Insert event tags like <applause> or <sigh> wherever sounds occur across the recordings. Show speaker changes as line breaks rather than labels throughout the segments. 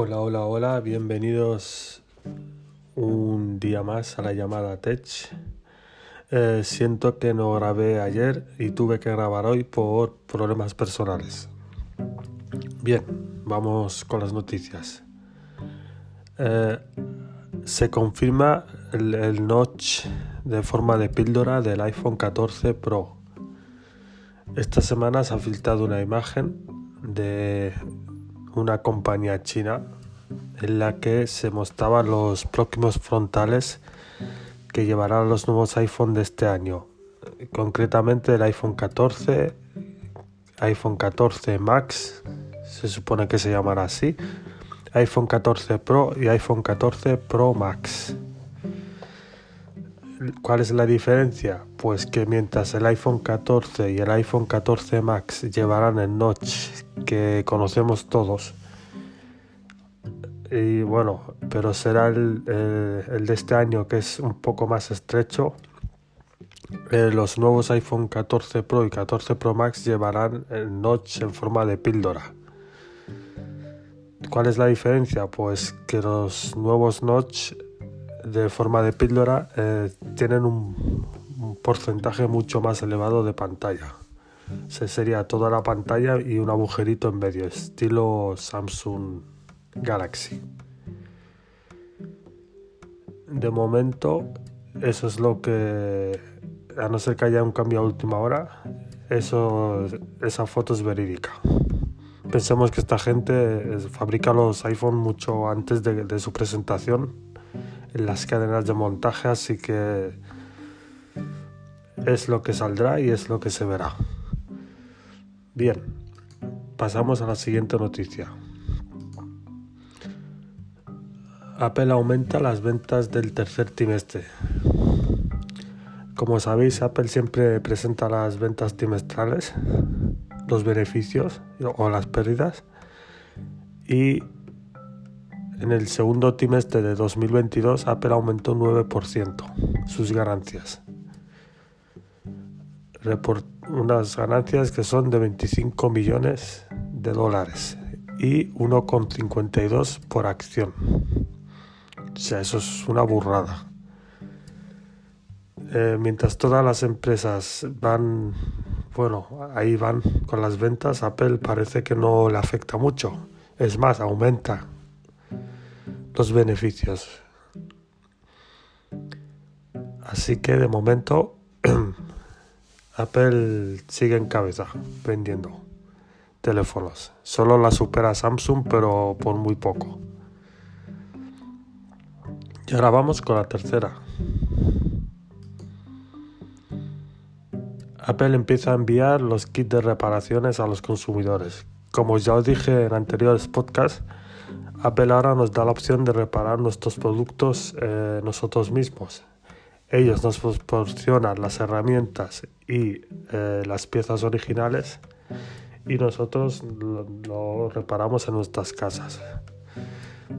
Hola, hola, hola, bienvenidos un día más a la llamada Tech. Eh, siento que no grabé ayer y tuve que grabar hoy por problemas personales. Bien, vamos con las noticias. Eh, se confirma el, el notch de forma de píldora del iPhone 14 Pro. Esta semana se ha filtrado una imagen de una compañía china en la que se mostraban los próximos frontales que llevarán los nuevos iPhone de este año. Concretamente el iPhone 14, iPhone 14 Max, se supone que se llamará así, iPhone 14 Pro y iPhone 14 Pro Max. ¿Cuál es la diferencia? Pues que mientras el iPhone 14 y el iPhone 14 Max llevarán el notch que conocemos todos, y bueno, pero será el, de este año que es un poco más estrecho. Eh, los nuevos iPhone 14 Pro y 14 Pro Max llevarán el notch en forma de píldora. ¿Cuál es la diferencia? Pues que los nuevos notch de forma de píldora eh, tienen un, porcentaje mucho más elevado de pantalla. Se sería toda la pantalla y un agujerito en medio, estilo Samsung Galaxy. De momento, eso es lo que, a no ser que haya un cambio a última hora, eso, esa foto es verídica. Pensemos que esta gente fabrica los iPhone mucho antes de, su presentación en las cadenas de montaje, así que es lo que saldrá y es lo que se verá. Bien, pasamos a la siguiente noticia. Apple aumenta las ventas del tercer trimestre. Como sabéis, Apple siempre presenta las ventas trimestrales, los beneficios o las pérdidas. Y en el segundo trimestre de 2022, Apple aumentó un 9% sus ganancias. unas ganancias que son de 25 millones de dólares y 1,52 por acción. O sea, eso es una burrada. Eh, mientras todas las empresas van, bueno, ahí van con las ventas, Apple parece que no le afecta mucho. Es más, aumenta los beneficios. Así que de momento <clears throat> Apple sigue en cabeza vendiendo teléfonos. Solo la supera Samsung, pero por muy poco. Y ahora vamos con la tercera. Apple empieza a enviar los kits de reparaciones a los consumidores. Como ya os dije en anteriores podcasts, Apple ahora nos da la opción de reparar nuestros productos eh, nosotros mismos. Ellos nos proporcionan las herramientas y eh, las piezas originales y nosotros lo reparamos en nuestras casas.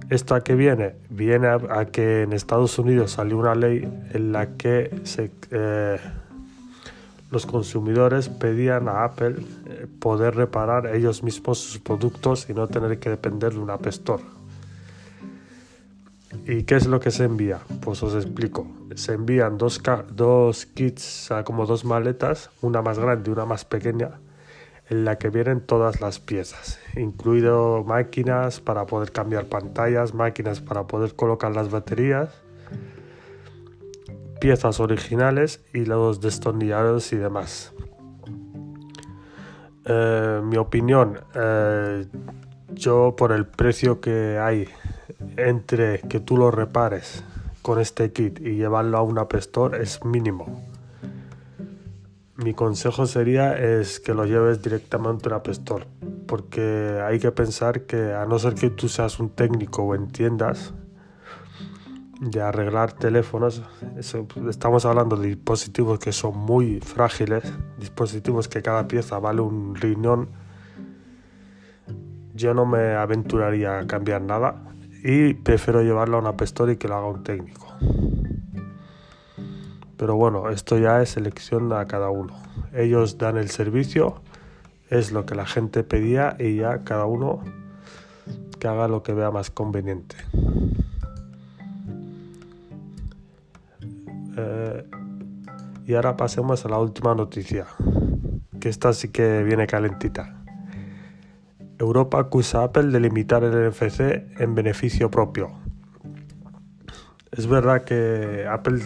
¿Esto a qué viene? Viene a, que en Estados Unidos salió una ley en la que eh, los consumidores pedían a Apple eh, poder reparar ellos mismos sus productos y no tener que depender de un App. ¿Y qué es lo que se envía? Pues os explico. Se envían dos, dos kits, como dos maletas, una más grande y una más pequeña, en la que vienen todas las piezas, incluido máquinas para poder cambiar pantallas, máquinas para poder colocar las baterías, piezas originales y los destornilladores y demás. Eh, mi opinión, eh, yo por el precio que hay entre que tú lo repares con este kit y llevarlo a una App Store es mínimo mi consejo sería es que lo lleves directamente a un App Store, porque hay que pensar que a no ser que tú seas un técnico o entiendas de arreglar teléfonos, estamos hablando de dispositivos que son muy frágiles, dispositivos que cada pieza vale un riñón, yo no me aventuraría a cambiar nada y prefiero llevarlo a una y que lo haga un técnico. Pero bueno, esto ya es elección a cada uno. Ellos dan el servicio, es lo que la gente pedía y ya cada uno que haga lo que vea más conveniente. Y ahora pasemos a la última noticia, que esta sí que viene calentita. Europa acusa a Apple de limitar el NFC en beneficio propio. Es verdad que Apple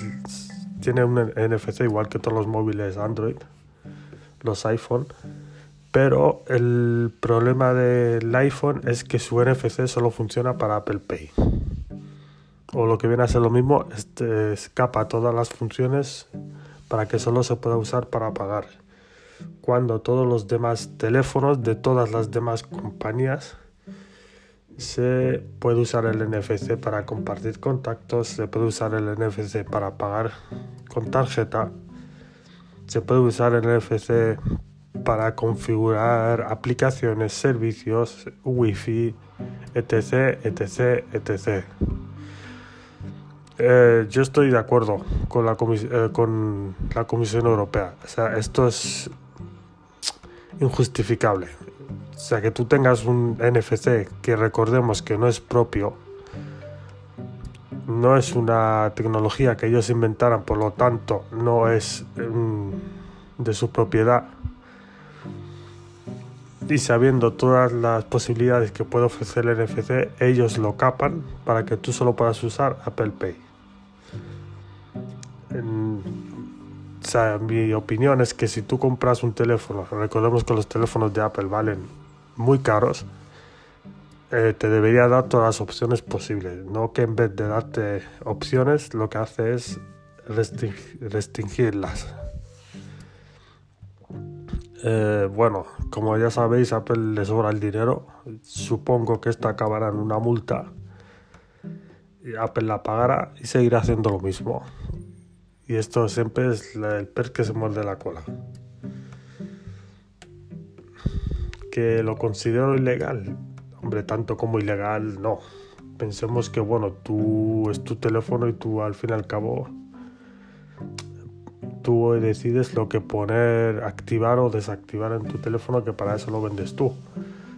tiene un NFC igual que todos los móviles Android, los iPhone, pero el problema del iPhone es que su NFC solo funciona para Apple Pay. O lo que viene a ser lo mismo, este, escapa todas las funciones para que solo se pueda usar para pagar. Cuando todos los demás teléfonos de todas las demás compañías se puede usar el NFC para compartir contactos, se puede usar el NFC para pagar con tarjeta, se puede usar el NFC para configurar aplicaciones, servicios, wifi, etc, etc, etc. Eh, yo estoy de acuerdo con la, eh, con la Comisión Europea. O sea, esto es injustificable. O sea, que tú tengas un NFC que recordemos que no es propio, no es una tecnología que ellos inventaran, por lo tanto, no es mm, de su propiedad. Y sabiendo todas las posibilidades que puede ofrecer el NFC, ellos lo capan para que tú solo puedas usar Apple Pay. sea, mi opinión es que si tú compras un teléfono, recordemos que los teléfonos de Apple valen muy caros, eh, te debería dar todas las opciones posibles. No que en vez de darte opciones, lo que hace es restringirlas. Eh, bueno, como ya sabéis, Apple le sobra el dinero. Supongo que esta acabará en una multa. Y Apple la pagará y seguirá haciendo lo mismo. Y esto siempre es el pez que se muerde la cola. Que lo considero ilegal. Hombre, tanto como ilegal, no. Pensemos que, bueno, tú es tu teléfono y tú al fin y al cabo tú decides lo que poner, activar o desactivar en tu teléfono, que para eso lo vendes tú.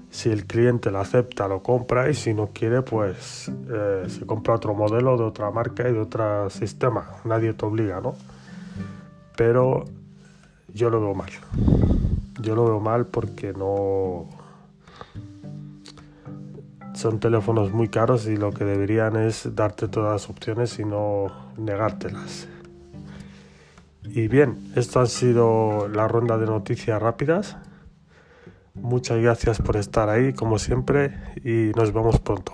Si el cliente lo acepta, lo compra y si no quiere, pues eh, se compra otro modelo de otra marca y de otro sistema. Nadie te obliga, ¿no? Pero yo lo veo mal. Yo lo veo mal porque no... Son teléfonos muy caros y lo que deberían es darte todas las opciones y no negártelas. Y bien, esto ha sido la ronda de noticias rápidas. Muchas gracias por estar ahí, como siempre, y nos vemos pronto.